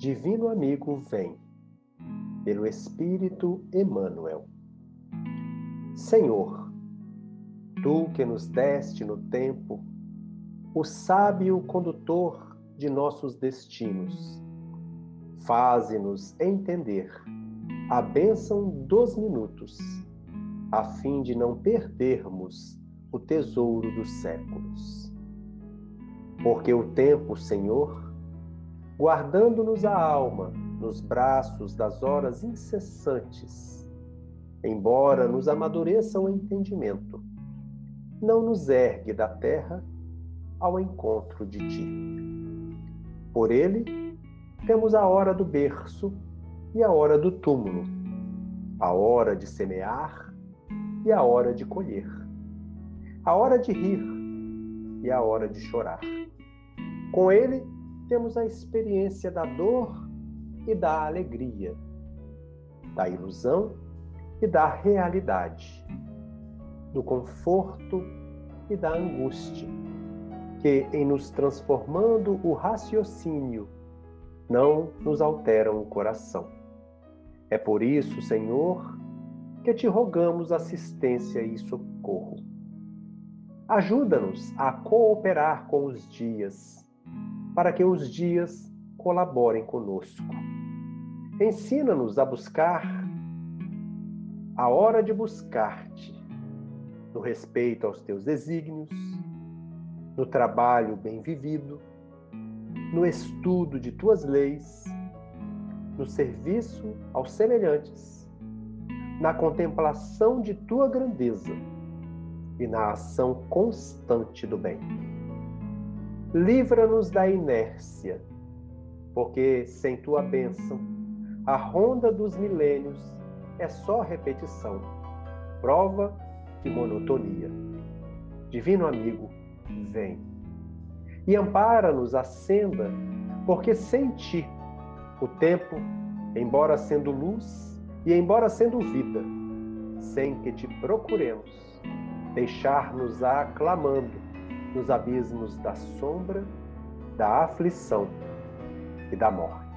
Divino amigo, vem, pelo Espírito Emmanuel. Senhor, tu que nos deste no tempo o sábio condutor de nossos destinos, faze-nos entender a bênção dos minutos, a fim de não perdermos o tesouro dos séculos. Porque o tempo, Senhor, guardando-nos a alma nos braços das horas incessantes, embora nos amadureça o entendimento, não nos ergue da terra ao encontro de ti. Por ele, temos a hora do berço e a hora do túmulo, a hora de semear e a hora de colher, a hora de rir e a hora de chorar. Com ele, temos a experiência da dor e da alegria, da ilusão e da realidade, do conforto e da angústia, que, em nos transformando o raciocínio, não nos alteram o coração. É por isso, Senhor, que te rogamos assistência e socorro. Ajuda-nos a cooperar com os dias para que os dias colaborem conosco. Ensina-nos a buscar a hora de buscar-te, no respeito aos teus desígnios, no trabalho bem vivido, no estudo de tuas leis, no serviço aos semelhantes, na contemplação de tua grandeza e na ação constante do bem livra-nos da inércia, porque sem tua bênção, a ronda dos milênios é só repetição, prova e monotonia. Divino amigo, vem. E ampara-nos a senda, porque sem ti o tempo, embora sendo luz e embora sendo vida, sem que te procuremos, deixar-nos-á clamando nos abismos da sombra, da aflição e da morte.